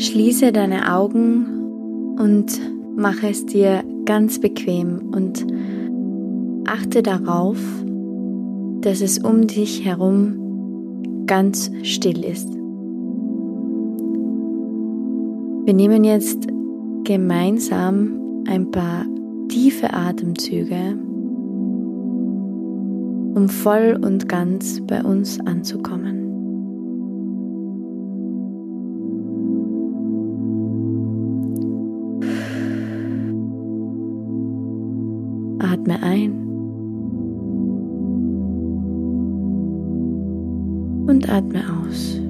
Schließe deine Augen und mache es dir ganz bequem und achte darauf, dass es um dich herum ganz still ist. Wir nehmen jetzt gemeinsam ein paar tiefe Atemzüge, um voll und ganz bei uns anzukommen. Atme ein und atme aus.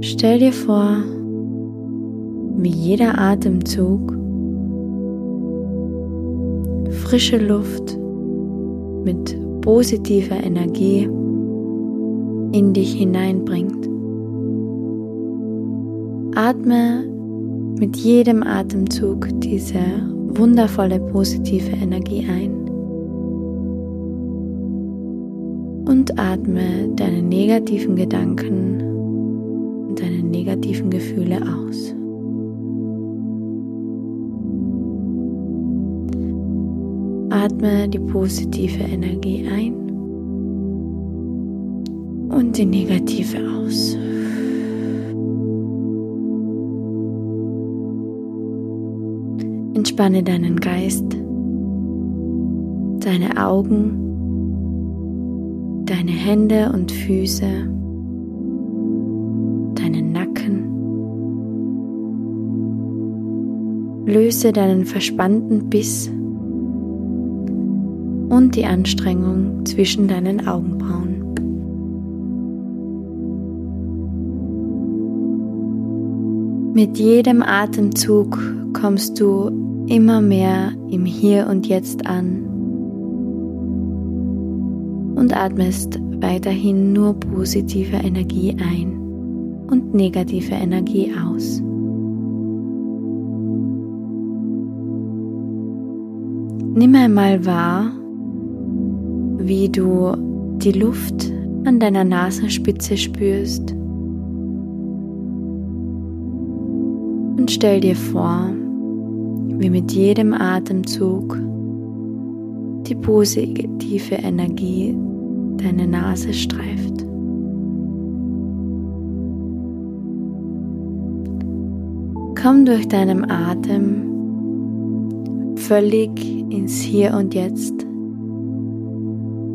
Stell dir vor, wie jeder Atemzug frische Luft mit positiver Energie in dich hineinbringt. Atme mit jedem Atemzug diese wundervolle positive Energie ein und atme deine negativen Gedanken und deine negativen Gefühle aus. Atme die positive Energie ein und die negative aus. Entspanne deinen Geist, deine Augen, deine Hände und Füße, deinen Nacken. Löse deinen verspannten Biss und die Anstrengung zwischen deinen Augenbrauen. Mit jedem Atemzug kommst du immer mehr im Hier und Jetzt an und atmest weiterhin nur positive Energie ein und negative Energie aus. Nimm einmal wahr, wie du die Luft an deiner Nasenspitze spürst und stell dir vor, wie mit jedem Atemzug die positive Energie deine Nase streift. Komm durch deinen Atem völlig ins Hier und Jetzt,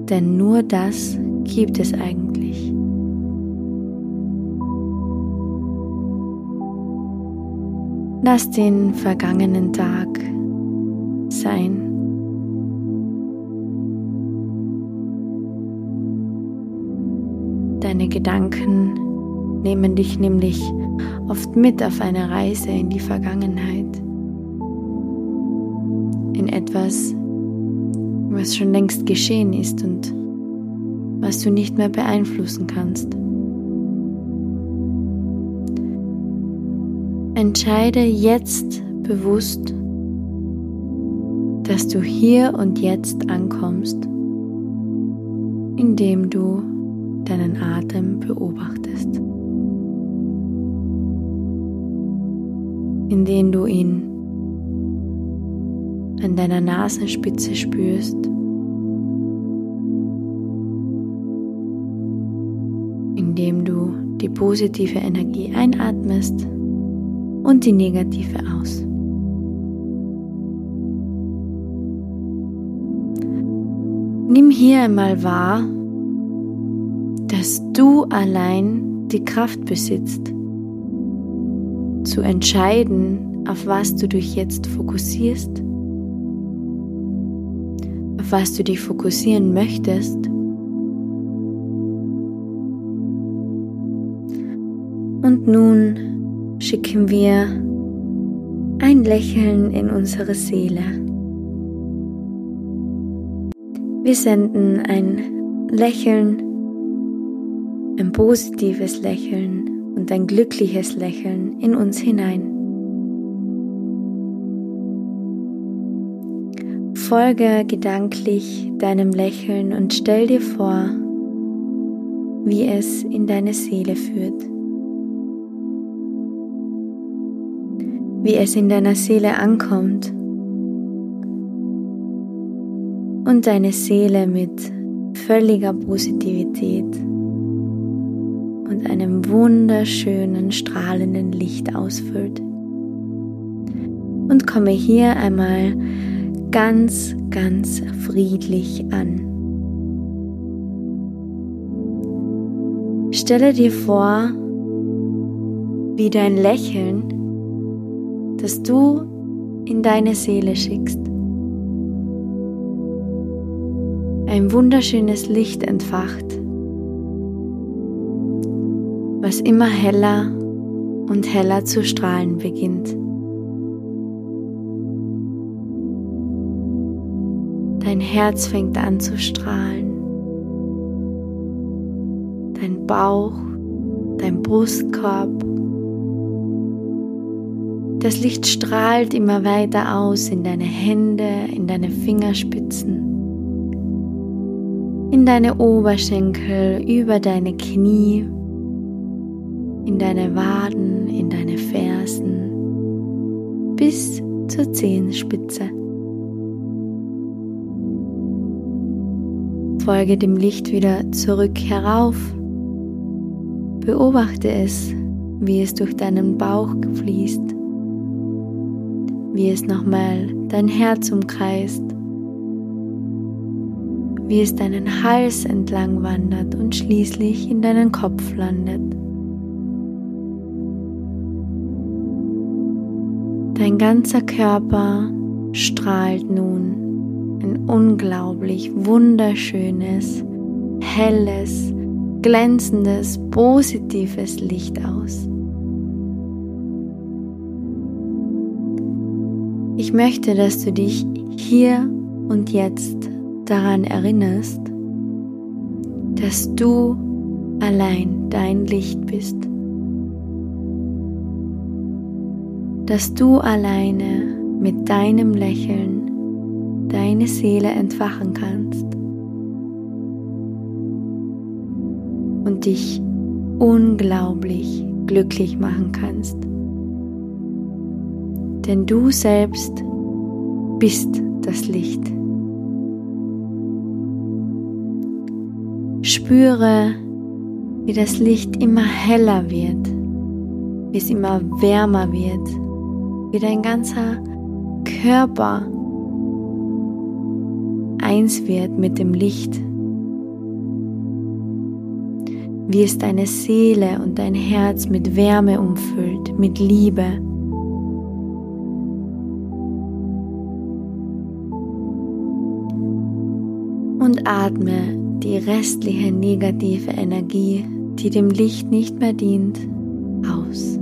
denn nur das gibt es eigentlich. Lass den vergangenen Tag sein. Deine Gedanken nehmen dich nämlich oft mit auf eine Reise in die Vergangenheit. In etwas, was schon längst geschehen ist und was du nicht mehr beeinflussen kannst. Entscheide jetzt bewusst, dass du hier und jetzt ankommst, indem du deinen Atem beobachtest, indem du ihn an deiner Nasenspitze spürst, indem du die positive Energie einatmest und die negative aus. Nimm hier einmal wahr, dass du allein die Kraft besitzt, zu entscheiden, auf was du dich jetzt fokussierst, auf was du dich fokussieren möchtest. Und nun schicken wir ein Lächeln in unsere Seele. Wir senden ein Lächeln, ein positives Lächeln und ein glückliches Lächeln in uns hinein. Folge gedanklich deinem Lächeln und stell dir vor, wie es in deine Seele führt. Wie es in deiner Seele ankommt und deine Seele mit völliger Positivität und einem wunderschönen strahlenden Licht ausfüllt. Und komme hier einmal ganz, ganz friedlich an. Stelle dir vor, wie dein Lächeln, das du in deine Seele schickst, ein wunderschönes Licht entfacht, was immer heller und heller zu strahlen beginnt. Dein Herz fängt an zu strahlen. Dein Bauch, dein Brustkorb. Das Licht strahlt immer weiter aus in deine Hände, in deine Fingerspitzen, in deine Oberschenkel, über deine Knie, in deine Waden, in deine Fersen bis zur Zehenspitze. Folge dem Licht wieder zurück herauf. Beobachte es, wie es durch deinen Bauch fließt, wie es nochmal dein Herz umkreist, wie es deinen Hals entlang wandert und schließlich in deinen Kopf landet. Dein ganzer Körper strahlt nun ein unglaublich wunderschönes, helles, glänzendes, positives Licht aus. Ich möchte, dass du dich hier und jetzt daran erinnerst, dass du allein dein Licht bist. Dass du alleine mit deinem Lächeln deine Seele entfachen kannst und dich unglaublich glücklich machen kannst. Denn du selbst bist das Licht. Spüre, wie das Licht immer heller wird, wie es immer wärmer wird, wie dein ganzer Körper eins wird mit dem Licht, wie es deine Seele und dein Herz mit Wärme umfüllt, mit Liebe. Und atme die restliche negative Energie, die dem Licht nicht mehr dient, aus.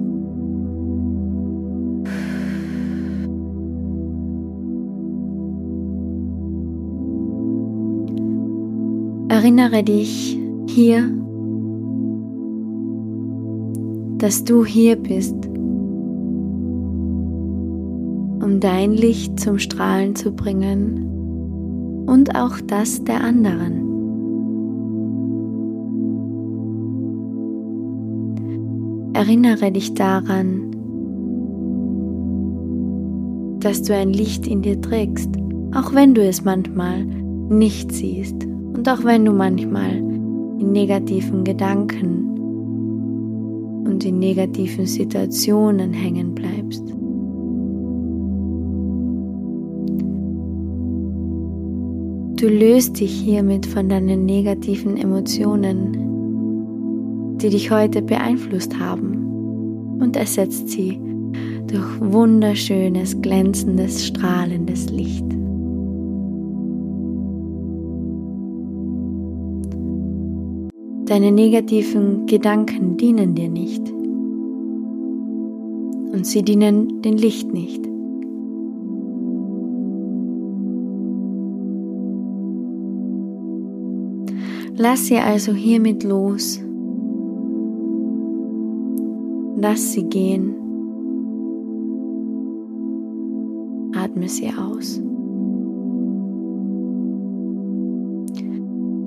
Erinnere dich hier, dass du hier bist, um dein Licht zum Strahlen zu bringen und auch das der anderen. Erinnere dich daran, dass du ein Licht in dir trägst, auch wenn du es manchmal nicht siehst. Und auch wenn du manchmal in negativen Gedanken und in negativen Situationen hängen bleibst. Du löst dich hiermit von deinen negativen Emotionen, die dich heute beeinflusst haben, und ersetzt sie durch wunderschönes, glänzendes, strahlendes Licht. Deine negativen Gedanken dienen dir nicht. Und sie dienen dem Licht nicht. Lass sie also hiermit los. Lass sie gehen. Atme sie aus.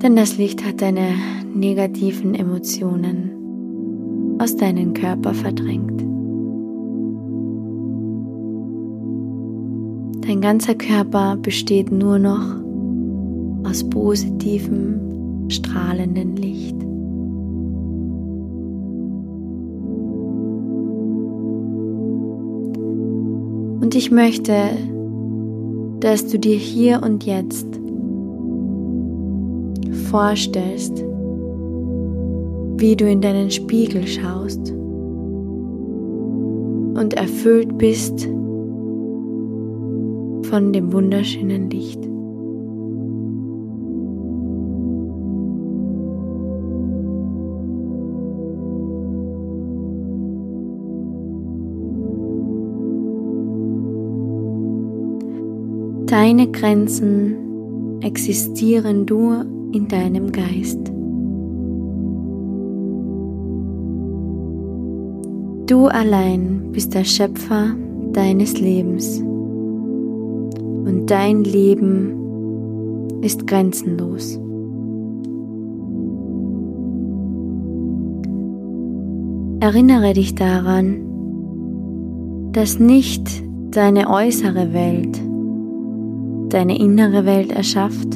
Denn das Licht hat deine negativen Emotionen aus deinem Körper verdrängt. Dein ganzer Körper besteht nur noch aus positivem, strahlenden Licht. Und ich möchte, dass du dir hier und jetzt vorstellst, wie du in deinen Spiegel schaust und erfüllt bist von dem wunderschönen Licht. Deine Grenzen existieren nur in deinem Geist. Du allein bist der Schöpfer deines Lebens und dein Leben ist grenzenlos. Erinnere dich daran, dass nicht deine äußere Welt deine innere Welt erschafft,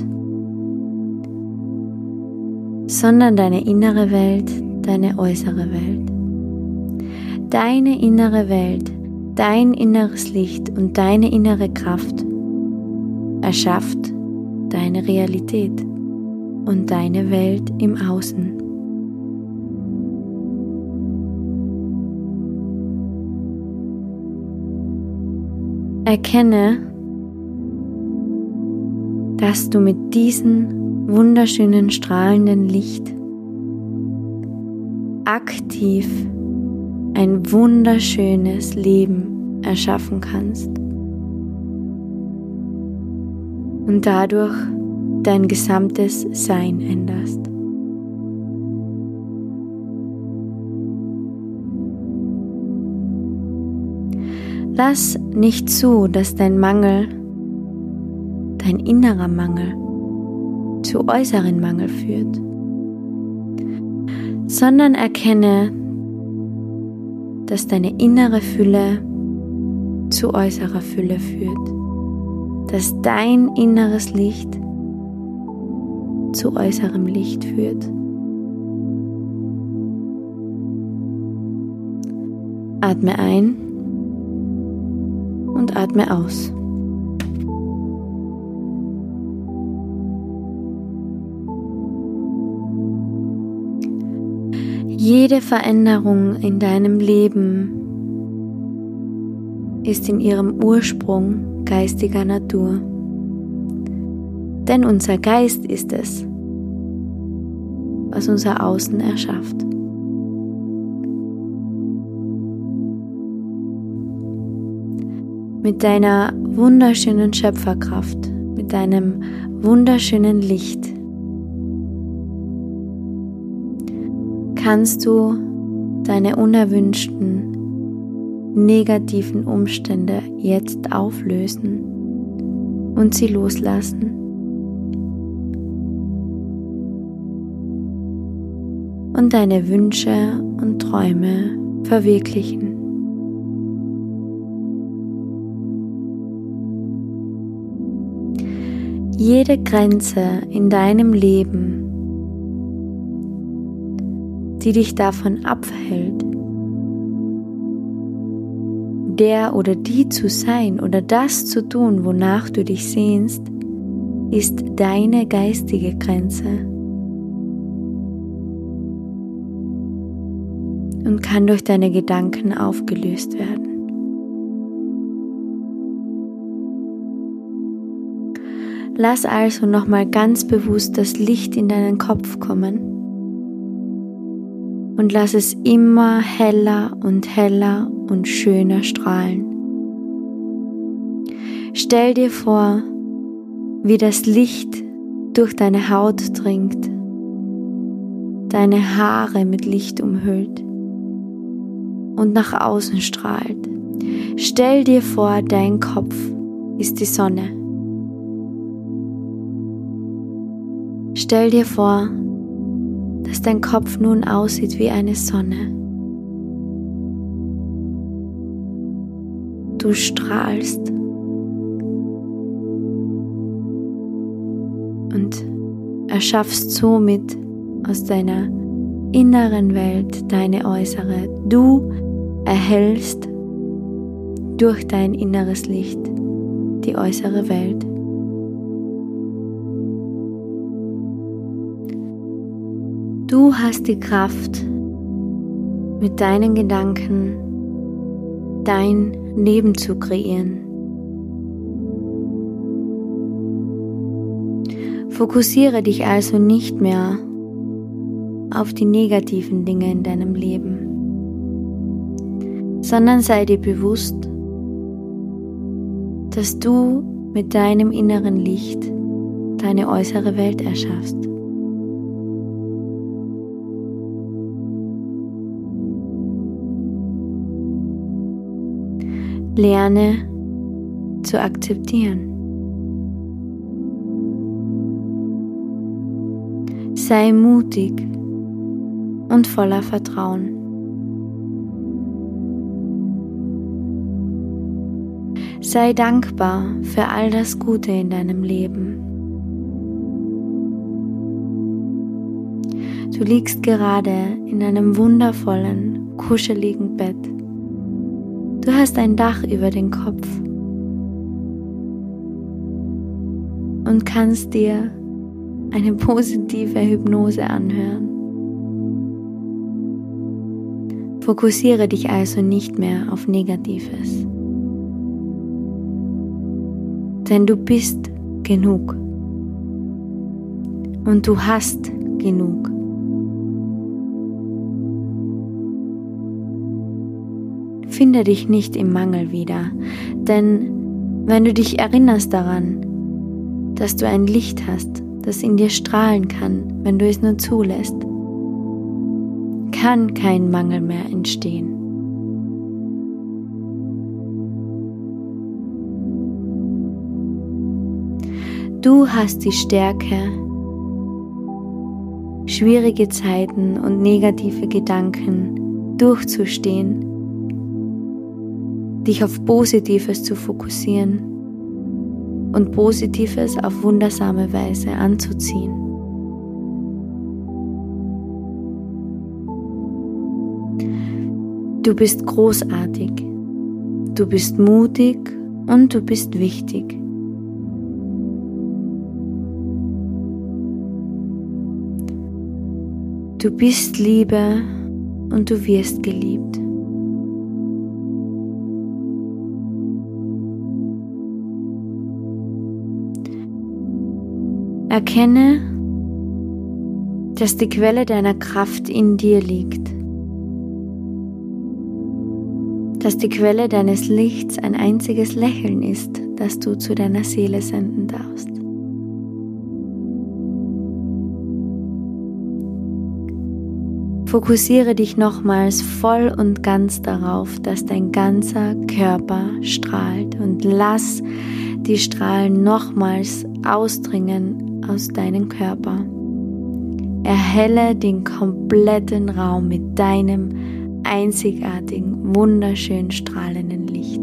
sondern deine innere Welt deine äußere Welt. Deine innere Welt, dein inneres Licht und deine innere Kraft erschafft deine Realität und deine Welt im Außen. Erkenne, dass du mit diesem wunderschönen strahlenden Licht aktiv ein wunderschönes Leben erschaffen kannst und dadurch dein gesamtes Sein änderst. Lass nicht zu, dass dein Mangel dein innerer Mangel zu äußeren Mangel führt, sondern erkenne, dass deine innere Fülle zu äußerer Fülle führt, dass dein inneres Licht zu äußerem Licht führt. Atme ein und atme aus. Jede Veränderung in deinem Leben ist in ihrem Ursprung geistiger Natur. Denn unser Geist ist es, was unser Außen erschafft. Mit deiner wunderschönen Schöpferkraft, mit deinem wunderschönen Licht kannst du deine unerwünschten negativen Umstände jetzt auflösen und sie loslassen. Und deine Wünsche und Träume verwirklichen. Jede Grenze in deinem Leben die dich davon abhält, der oder die zu sein oder das zu tun, wonach du dich sehnst, ist deine geistige Grenze und kann durch deine Gedanken aufgelöst werden. Lass also nochmal ganz bewusst das Licht in deinen Kopf kommen und lass es immer heller und heller und schöner strahlen. Stell dir vor, wie das Licht durch deine Haut dringt, deine Haare mit Licht umhüllt und nach außen strahlt. Stell dir vor, dein Kopf ist die Sonne. Stell dir vor, dass dein Kopf nun aussieht wie eine Sonne. Du strahlst und erschaffst somit aus deiner inneren Welt deine äußere. Du erhellst durch dein inneres Licht die äußere Welt. Du hast die Kraft, mit deinen Gedanken dein Leben zu kreieren. Fokussiere dich also nicht mehr auf die negativen Dinge in deinem Leben, sondern sei dir bewusst, dass du mit deinem inneren Licht deine äußere Welt erschaffst. Lerne zu akzeptieren. Sei mutig und voller Vertrauen. Sei dankbar für all das Gute in deinem Leben. Du liegst gerade in einem wundervollen, kuscheligen Bett. Du hast ein Dach über den Kopf und kannst dir eine positive Hypnose anhören. Fokussiere dich also nicht mehr auf Negatives. Denn du bist genug. Und du hast genug. Finde dich nicht im Mangel wieder, denn wenn du dich erinnerst daran, dass du ein Licht hast, das in dir strahlen kann, wenn du es nur zulässt, kann kein Mangel mehr entstehen. Du hast die Stärke, schwierige Zeiten und negative Gedanken durchzustehen, dich auf Positives zu fokussieren und Positives auf wundersame Weise anzuziehen. Du bist großartig, du bist mutig und du bist wichtig. Du bist Liebe und du wirst geliebt. Erkenne, dass die Quelle deiner Kraft in dir liegt, dass die Quelle deines Lichts ein einziges Lächeln ist, das du zu deiner Seele senden darfst. Fokussiere dich nochmals voll und ganz darauf, dass dein ganzer Körper strahlt und lass die Strahlen nochmals ausdringen aus deinem Körper. Erhelle den kompletten Raum mit deinem einzigartigen, wunderschön strahlenden Licht.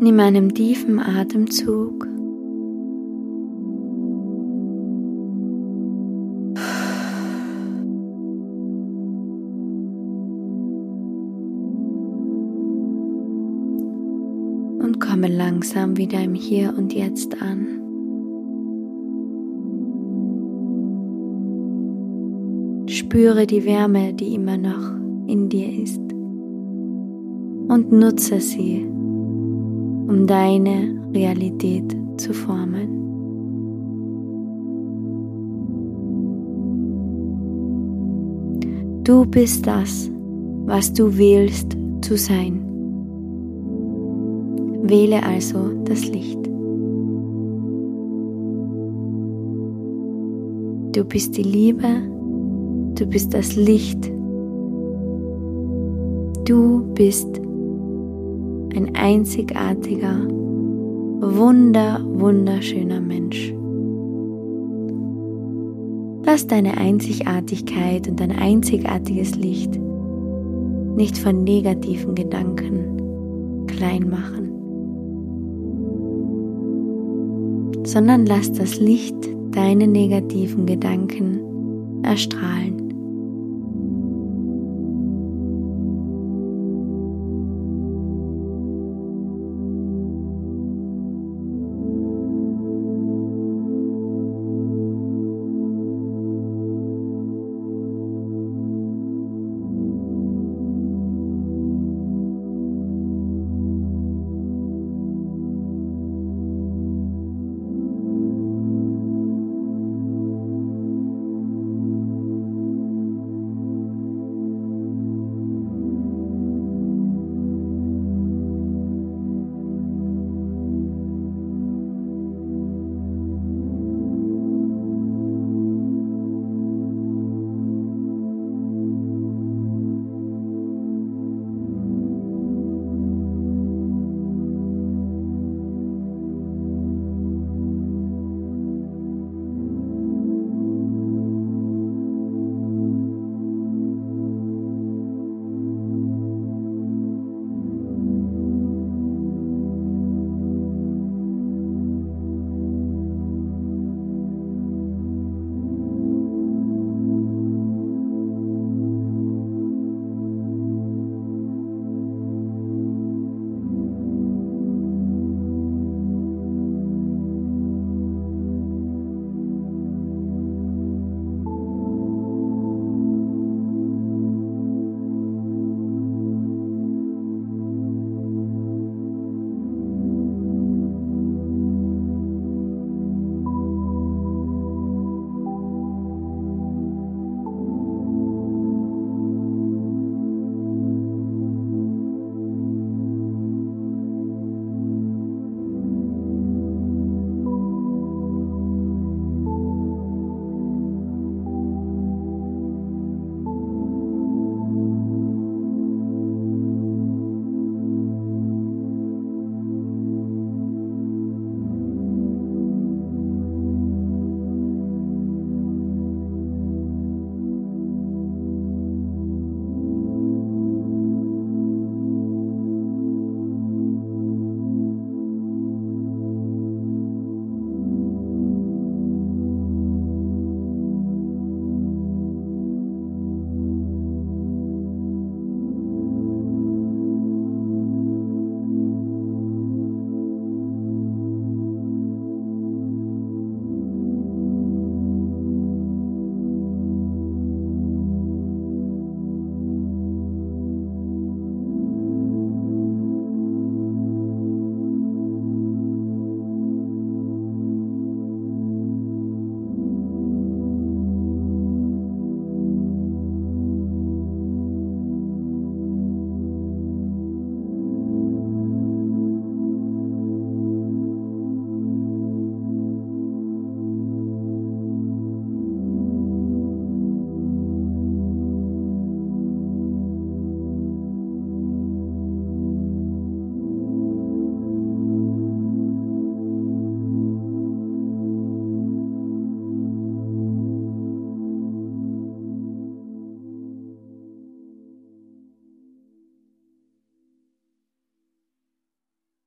Nimm einen tiefen Atemzug. Komme langsam wieder im Hier und Jetzt an. Spüre die Wärme, die immer noch in dir ist und nutze sie um deine Realität zu formen. Du bist das, was du wählst zu sein. Wähle also das Licht. Du bist die Liebe, du bist das Licht, du bist ein einzigartiger, wunder, wunderschöner Mensch. Lass deine Einzigartigkeit und dein einzigartiges Licht nicht von negativen Gedanken klein machen, sondern lass das Licht deine negativen Gedanken erstrahlen.